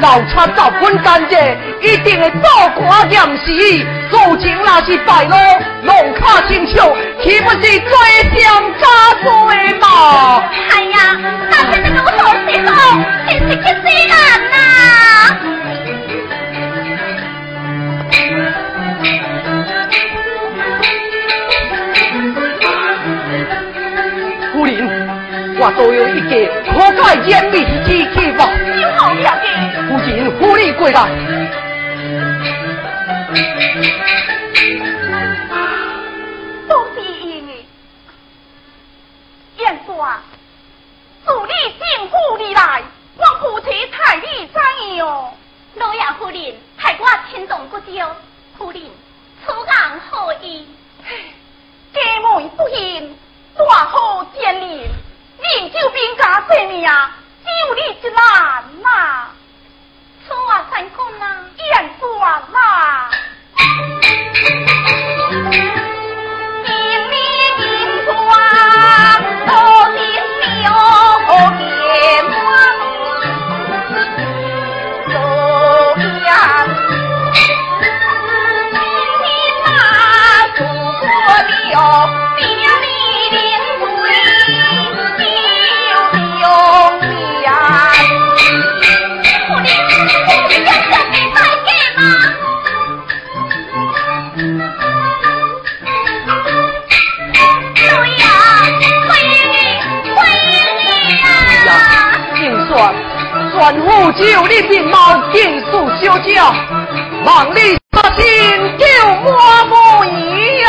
老差找本干净，一定会做官严实。如今那是败落，龙卡清秀，岂不是罪上加罪吗？哎呀，那是如何是好？真是气死人呐！夫人，我都有一个可改严密之计吧。有好条件。夫人，夫人过来。都是因为，燕说，自你进府里来，我夫妻太理怎样？老爷夫人，害我心动不久。夫人，此言何意？家门不幸，大好见面，另救兵家性命，救你之难呐！此话怎讲呢？言断啦！万 户只有你面貌尽速休假，望你杀心救我母仪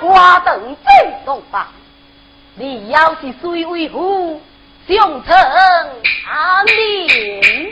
要灯正中吧。你要是虽为虎，雄成安宁。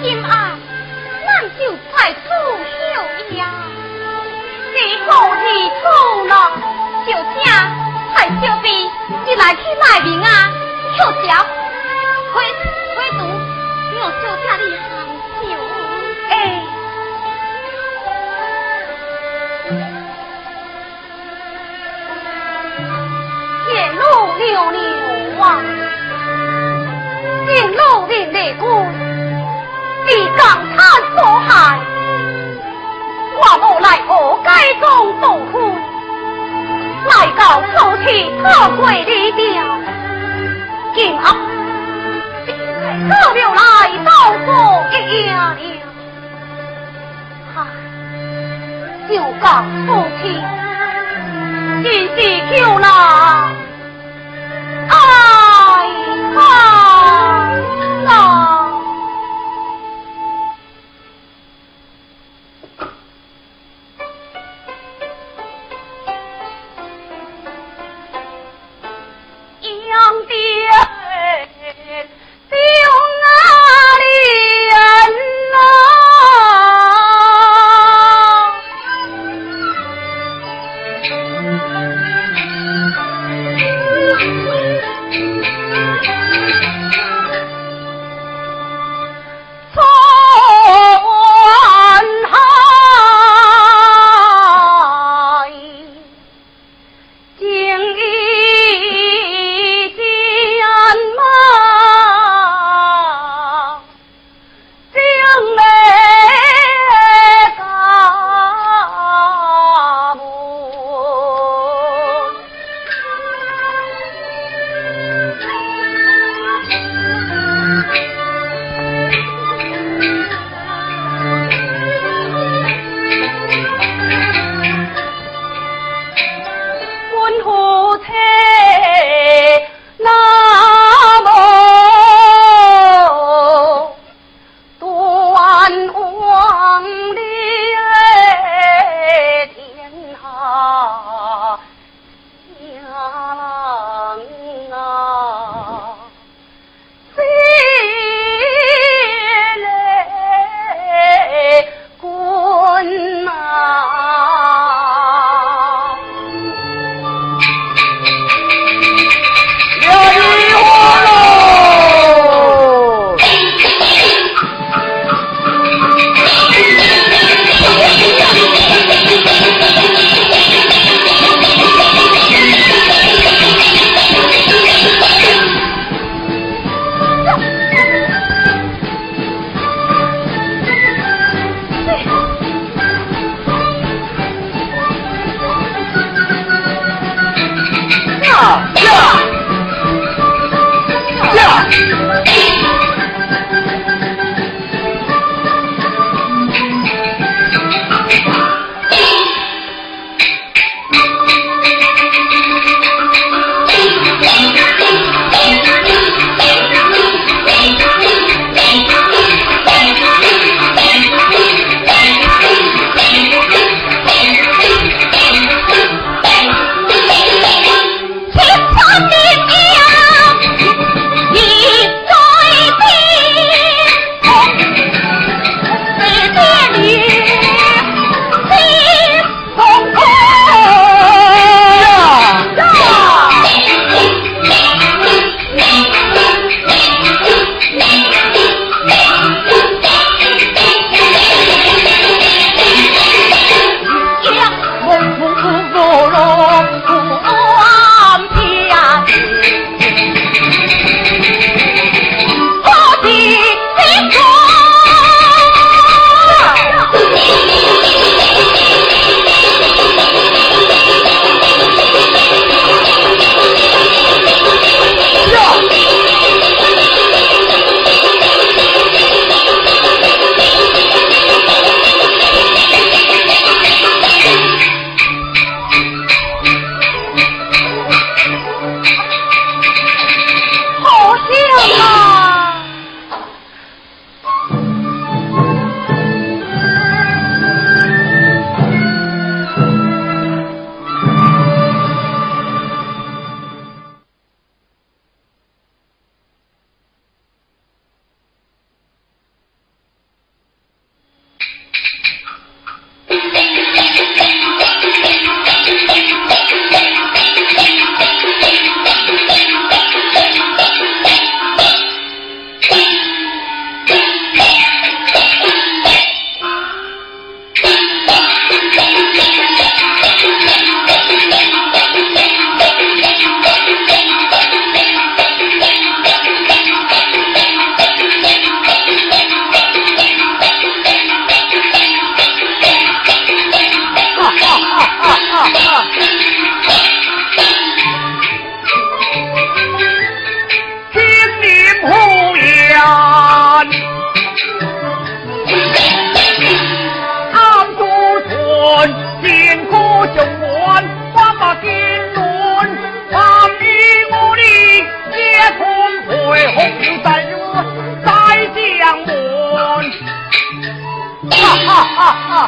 今啊，咱就快出休呀，只好去讨了。小姐，太小弟，你来去卖命啊！小姐，回回独我小姐你行去。哎，路流流啊，一路人难过。上苍所害我无来何该中斗苦来告诉妻讨贵的表今后可不来到我家了。害就告诉妻进去求郎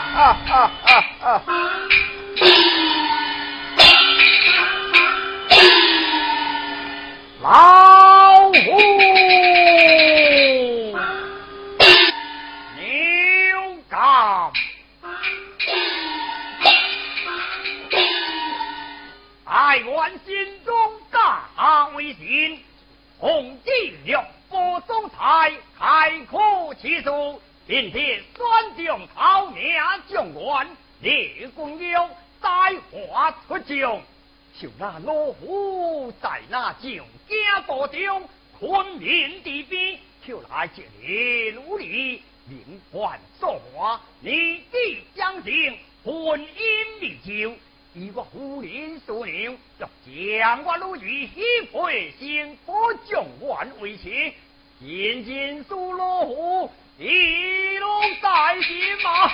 哈 哈老虎鸟甲，大碗仙中架下为，红衣掠过松台，太酷此处。今天三将讨命将官李公有在华出将就那老虎在那井边坐定昆明地兵就来这里努力名唤作华你的将军婚姻你就一个虎林锁灵将我卢玉一配先不将官为先仅仅属老虎一路在心嘛，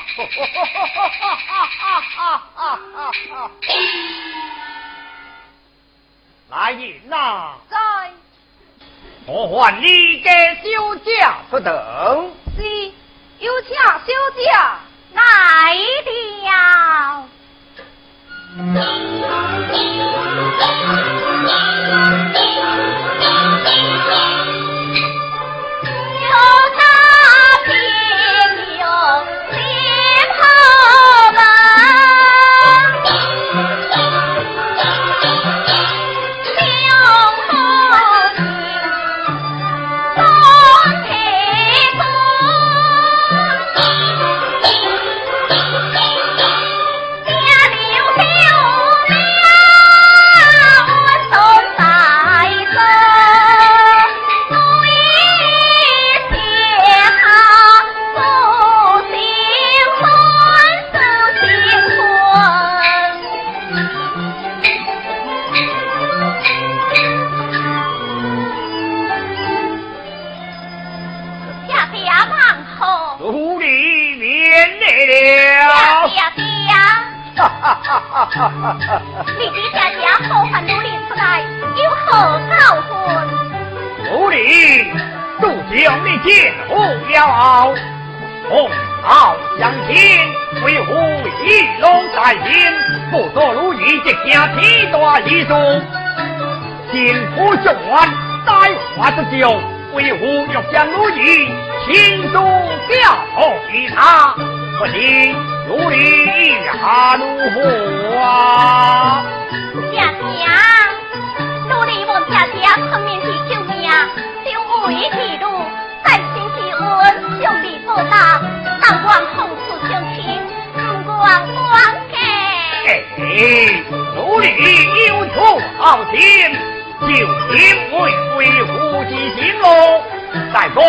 来人呐！在。我唤你给休假不等。是，有请休假来了。你的家家好汉努力出来，有何教训？奴隶都将你见红了，红袍相亲，为虎一龙在心，不做奴役即家体大一数，幸福中完，带花之酒，为虎欲将奴役，亲手交给他，不听。努力呀，如何我。爹，努力问爹爹，村民的救命，就我一记住，再亲的恩，兄弟不大，当官后事就亲，不管冤给。哎，努力有求好心，就因为为虎之心喽。再说，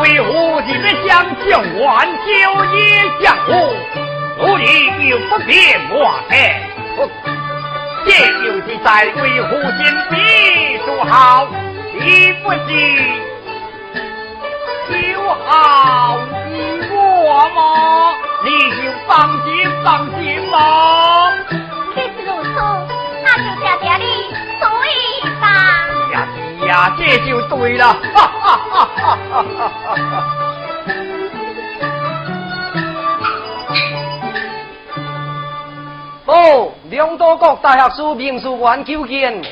为何你想救万九也想我？努力又不变我态，这就是在为父亲比数好，你不是就好比我吗？你就放心放心吧。这是如此，那就谢谢你对吧？呀呀，这就对了，哈哈哈哈哈哈！哦，两都国大学士秘书官求见。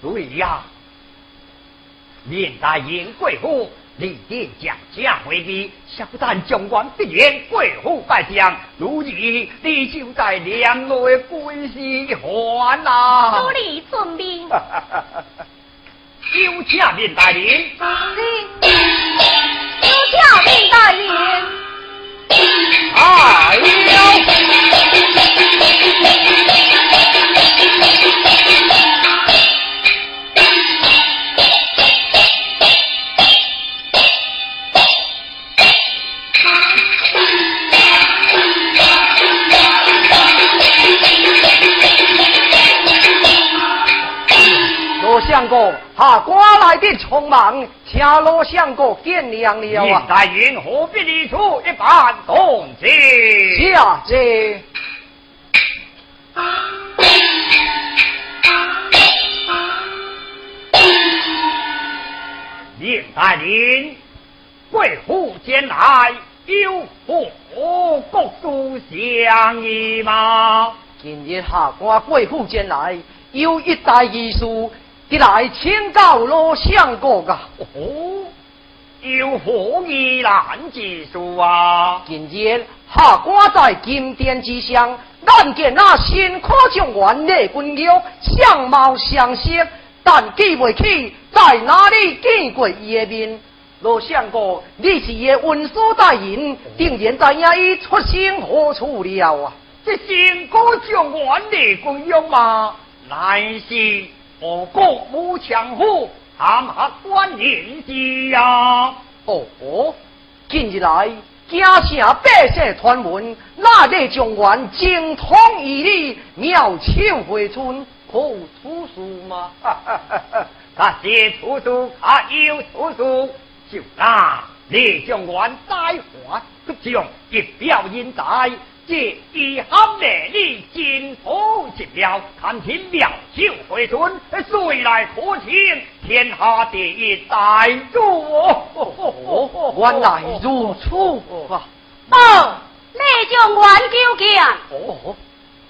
如意呀，面大英贵府，李殿将将回避，小旦将官必言贵府拜将，如意你就在两内归西还呐。如意遵命。有请面大人。有请面大人。哎罗下瓜来的匆忙，恰落相国见娘了啊！大人何必离出一番动静？下这。林大人，贵府前来有何国书相依吗？今日下官贵府前来有一大义书。得来请教罗相公啊。哦，有何疑难之处啊？今日下官在金殿之上，眼见那新科状元内君友相貌相识，但记不起在哪里见过伊的面。罗相公，你是伊文书大人，定然知影伊出身何处了啊？这新科状元内君友吗？乃是我国武强府含下官人之呀。哦，近日来家城百姓传闻，那内状元精通医理，妙手回春，可有出书吗？哈哈哈哈他写出书，他有出书，就那李状元在华，不将一表人才。这一行美丽金头进了，看天妙手回春，谁来可请天下第一大主？原来如此啊！哦，内将元九见。哦，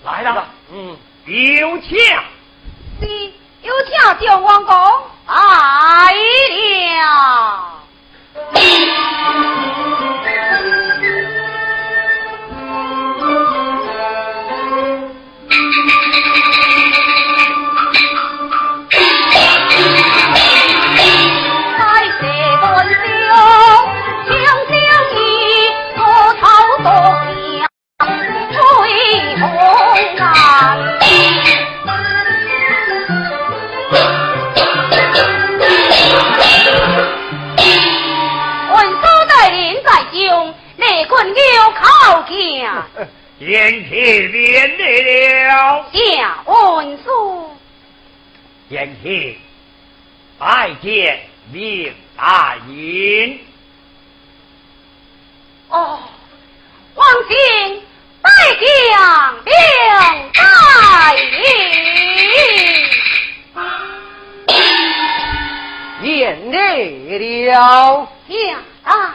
来了，嗯，有请。是，有请将王公来了。言气免了，下文书。言气拜见明大人。哦，王亲拜见明大人。言累了，下大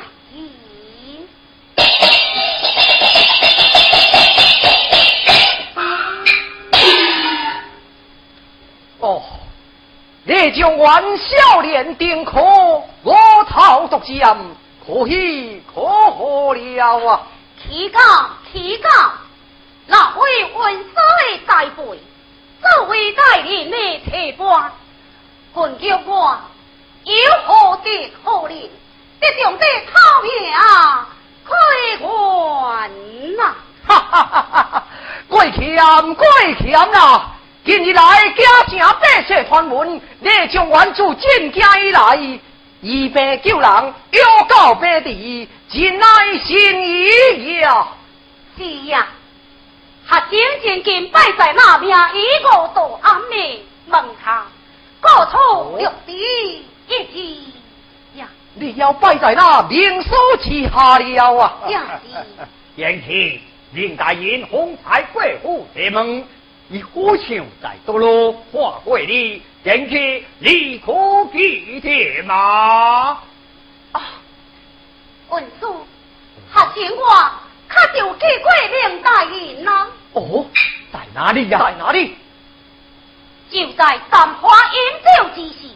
列将元少年丁可，我头独将，可喜可贺了啊！启告启告，那位文师的代辈，这位带领的铁官，本叫我有何的可怜？这种的讨命啊，亏还呐！哈哈哈哈哈！贵强贵强啊！今日来家城百姓传闻，你将元自进京以来，一病救人，有告百地，真乃心意呀！是呀，还真正敬拜在那边一个道安的门下，各处六地一起呀！你要拜在那明书之下了啊！呀，言起令大人洪财贵府之门。你火枪在多罗化贵里，点起立可记的吗？啊，文书，还请我看就给贵明大人呢。哦，在哪里呀？在哪里？就在淡花饮酒之时，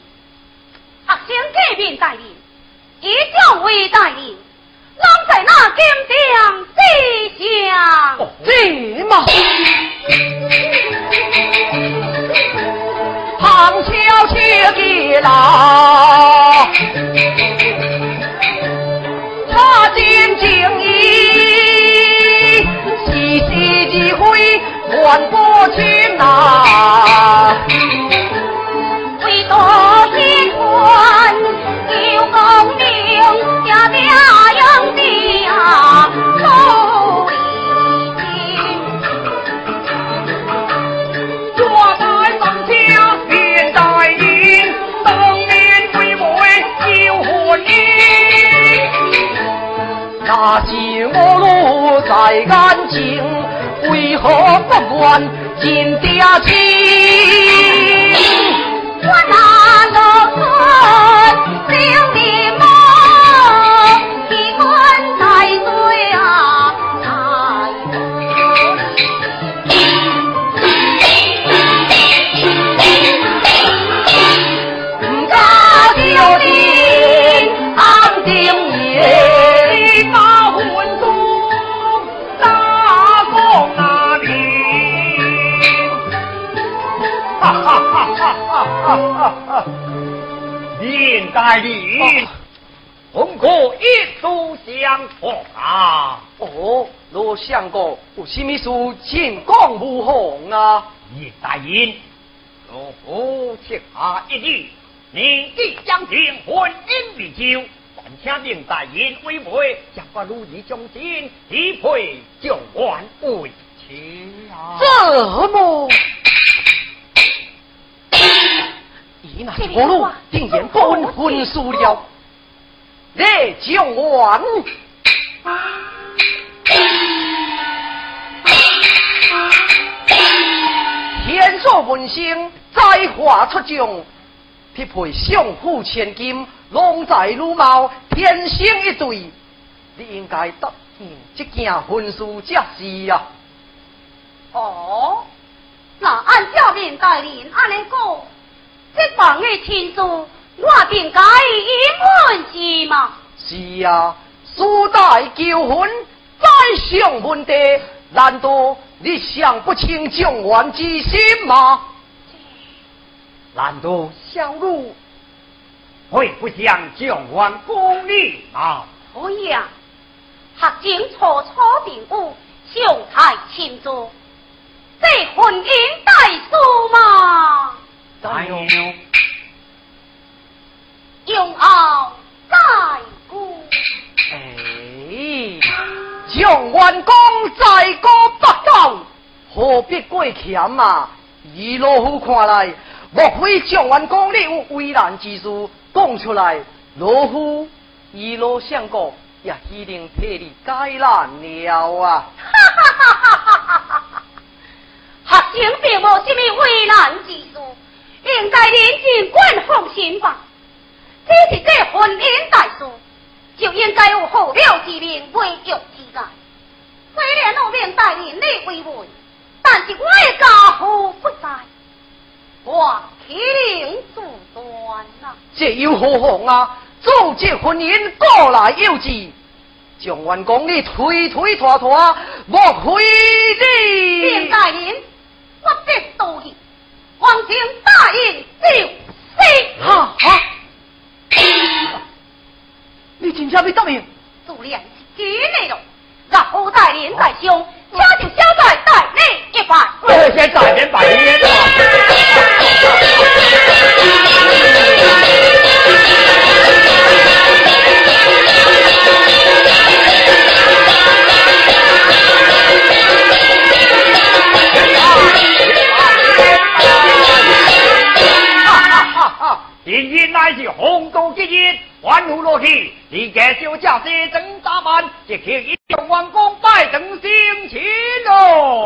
还请给明大人，一将为大人，啷在那金殿之下？这么。旁敲侧击啦，插进静意，细细几回换过去呐。为多心宽，有功名，家家养的啊。那是我路在安静，为何不愿见爹亲？我那老哥，留你。红哥一书相逢啊！哦，罗相公有什么事请讲无妨啊？林大人，若夫请下一礼，你即将订婚姻未就，但请令大人为媒，将我如意忠心，一配将官为妻啊！怎么？以那条路定然分婚输了，列将完。天作文星，再化出众，匹配相府千金，龙在如毛，天生一对。你应该答应这件婚事才是呀。哦，那按照面大人安尼讲，这房的亲事，我定该一问是吗？是啊，苏代求婚，再上问题，难道你想不清状元之心吗？难道小奴会不想状元功力啊？可以啊，学经初初并武，相太亲族，这婚姻代书嘛，哎呦，用后再顾。哎，状元公在过北道，何必过谦啊？以老夫看来，莫非状元公你有为难之事，讲出来，老夫以老相国也一定替你解难了啊！哈哈哈哈哈哈！学生并无什么为难之事，应该您尽管放心吧。这是这婚姻大事，就应该有后了之人为玉之在。虽然我命带人你为媒，但是我的家父不在，我岂能阻断呐？这又何妨啊？组织婚姻过来有之，状元公你推推拖拖，莫非你？命大人，我必道义，王情答应就是。哈哈！你今朝被答应？自然是今内容，让后代人在胸，家就交在代内一番。我先在人把人今日乃是鸿渡之日，万户落去，你家小家些整打扮，即刻一众王公拜登星亲哦。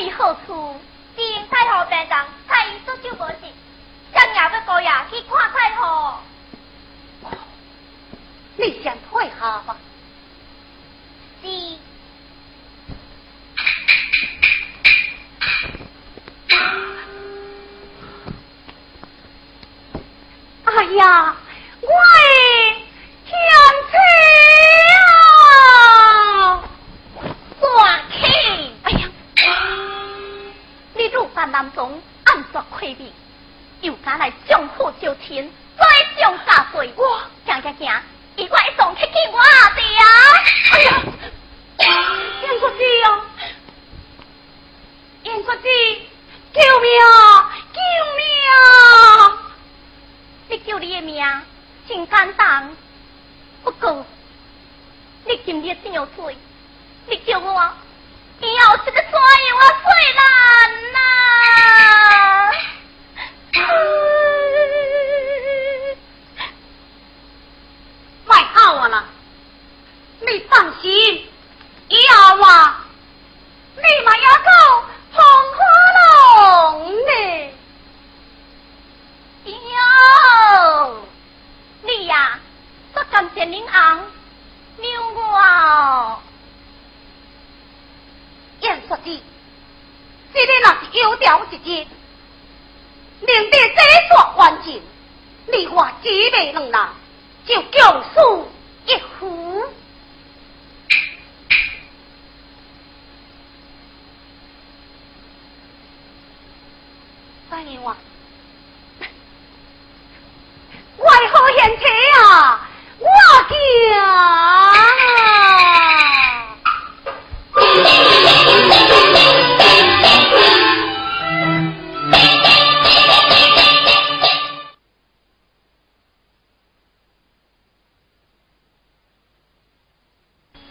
所以何处？因太后病重，太医说就无事，想也要过夜去看太后。你先退下吧。是。哎呀，我的天妻啊！气！哎呀，你入山南中，暗作亏命，又敢来相虎招亲，再将加罪。我行行行，一怪送去给我的呀！哎呀，燕国姐啊，燕救命啊！救命啊！你救你的命真简单，不过你今日真有罪，你救我，以后这个山有我最难呐！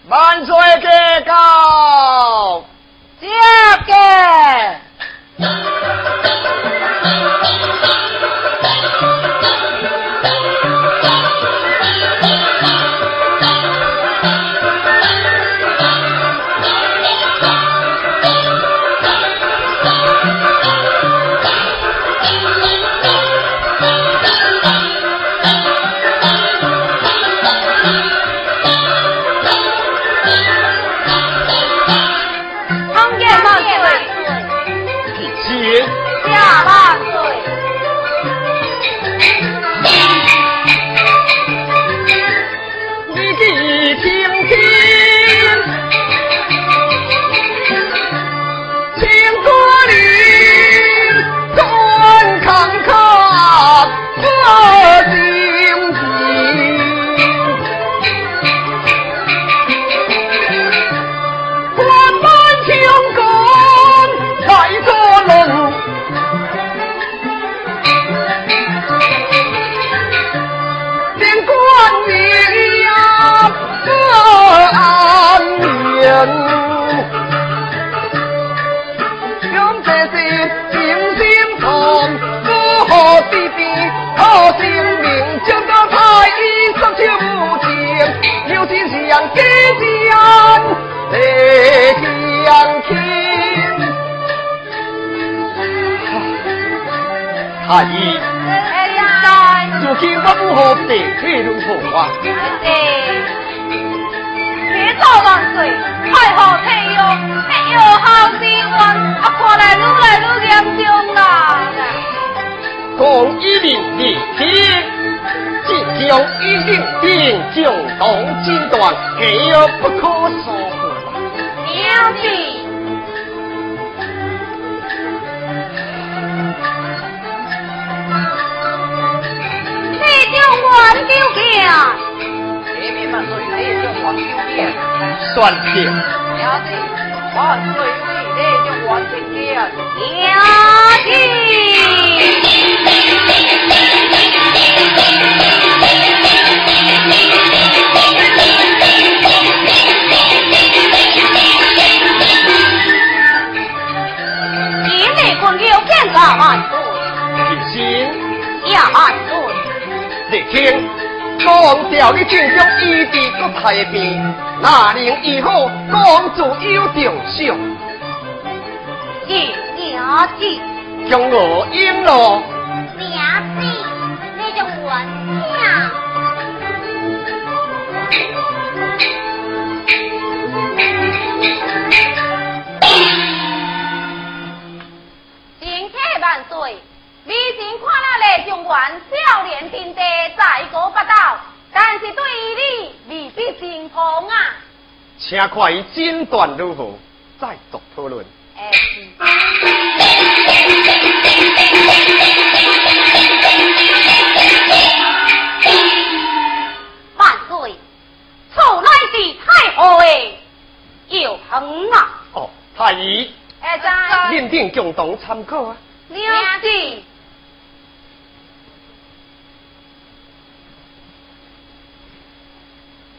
万岁给告，太医，哎呀，如今我不好地去如何啊？哎，别走万岁，太后退药，这药效之冤，啊看来愈来愈严重啦。讲一名利天，即将一定定将当阶段，岂有不可说了解。你将我丢下，你明万岁，你将我丢脸。算票。了解，万岁为你将我听见。了解。听，公调你正将一地国太平，哪能以后公主有着相？一娘子，将我应了。人看了雷将元少年定地，在国不倒，但是对于你未必认同啊。请看伊诊断如何，再作讨论。哎。万岁，凑来的太后哎，有恒啊！哦，太医。哎在。认定共同参考啊。娘子。哦，李卿，你开的是什么险门啊？啊，对呀。一定对官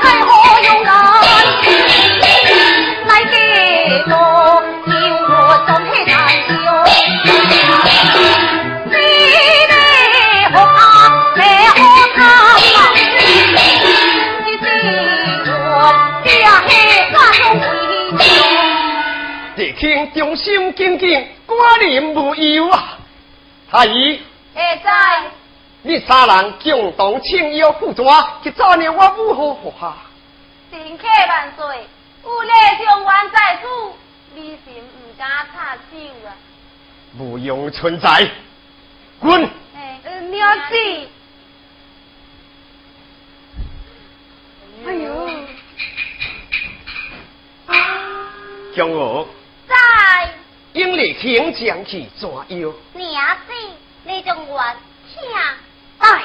太后忠心耿耿，寡人无忧啊。太医。会知。你三人共同请邀赴抓，去找你我武何下？臣客万岁，有雷将元在此，你是唔敢插手啊？无用存在，滚！娘子，哎呦，江娥，在应力请将去抓妖。娘子，你将我请。带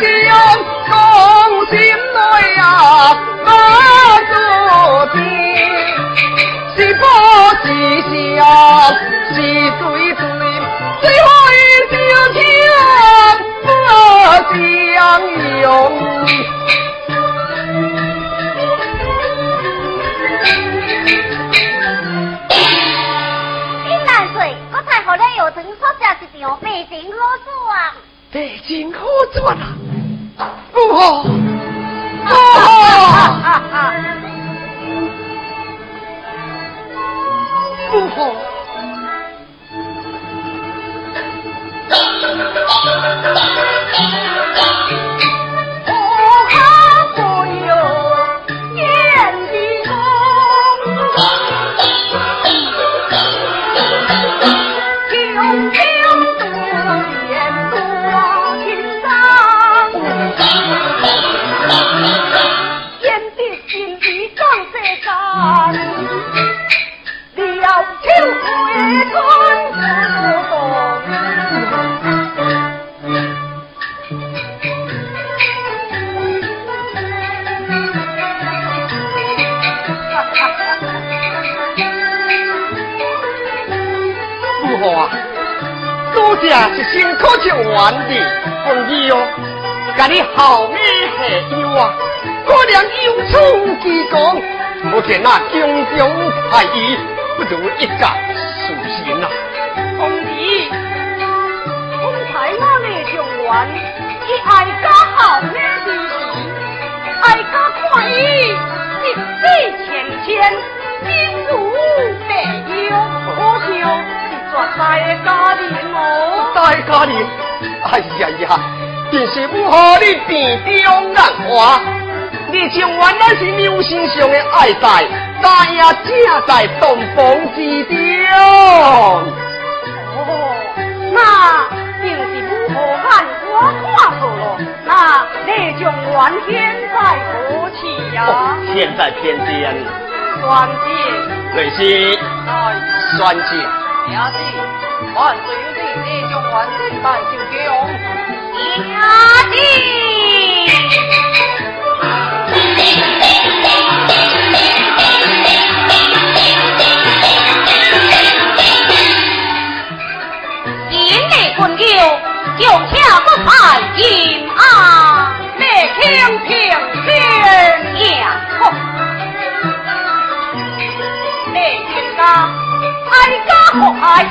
将从心内呀发个病，是？不是？笑？是？对对，最后一笑天不相容。一场好转啊！北京好转啊！哦哦，啊啊。你好命还有啊，哥俩有出几公，我给那种种快意不如一家舒心呐。公弟，公才那里状元，你爱家好命的，爱家快意，一飞千千，今如没有我就，你做大家的哦。大家的，哎呀呀！咯。在洞房之中，哦，那定是如何汉看过了，那你将原现在何去呀？现在天间，关键。瑞是哎，酸姐，兄弟，万岁有令，你将原现办就强。兄弟，今日困酒，就恰不太饮啊！你听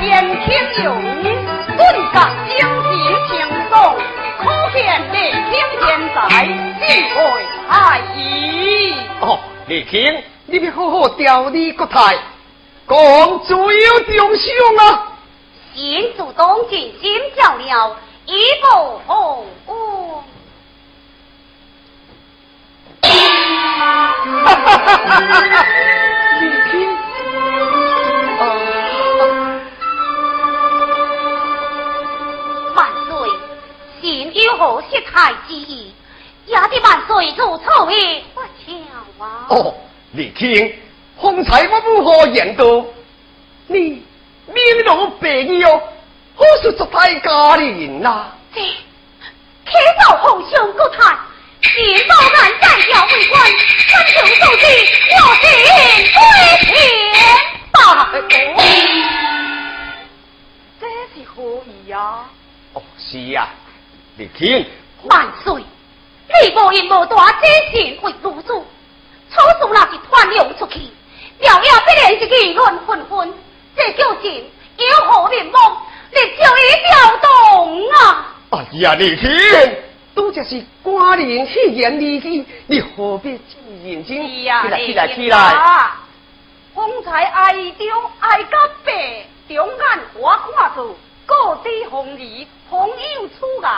言轻容，顿感精神轻松，可见李听现在智慧太矣。哦，李听，你要好好调理国泰，讲自由中伤啊！先主动尽心照料，一步红光。哈哈哈哈哈！有何失态之意？也得万岁如错位不巧啊！哦，李听，方才我如何言道？你面容白衣哦，好是做大家人呐！这开到红胸国台，先报案再要为官，分成数据，我进归天大这是何意呀？哦，是呀，李听，万岁，你无因无大，这事为如主，此事若是传扬出去，了也必然是议论纷纷。这究竟有何面目？你就一调动啊！哎呀，李听，都这是官人戏言离去，你何必这么认真？起来，起来，起你来！方才哀中哀甲白，中眼我看到各地红衣，红有出言。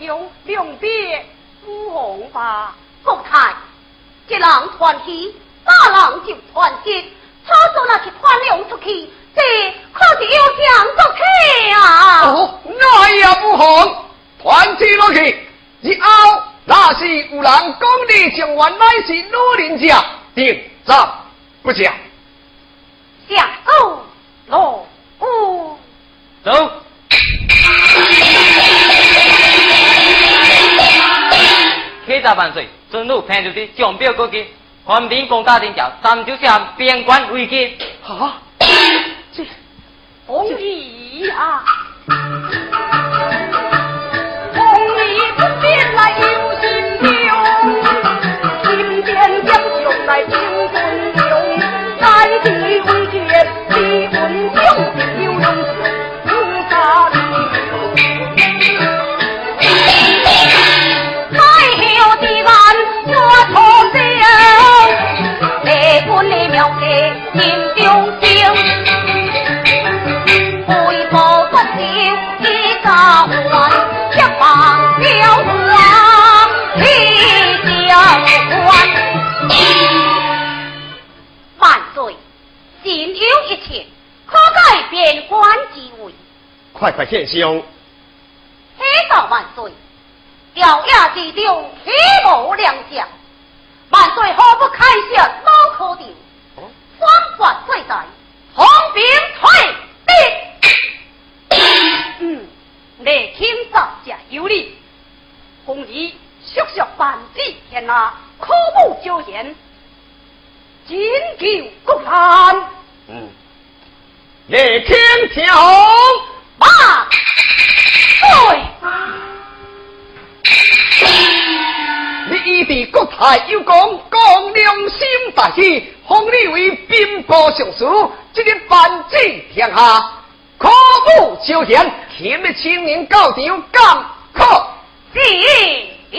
哦，只是内江两边不红吧？国泰，一人传喜，大人就传吉。此事若是传扬出去，这可是有相作气啊！哦，那也不红，传起落去，以后那是有人讲你将原来是老人家，定斩不走喽，哦，走。启大万岁，尊禄平如的奖表过去，官兵攻打天桥，三九下边关危机。啊，这。红衣快快献香！黑道万岁，调亚之中岂无良将？万岁何不开下脑壳顶？方官最在，红兵退兵。嗯，你听造假有理，红衣叔叔万子天下，苦无久言，紧救国难。嗯，你听听好。万岁！伫国泰有功，功良心大喜，封你为兵部尚书，即个范志天下，可不朝廷，贤妻，青年教条，甘苦自有知。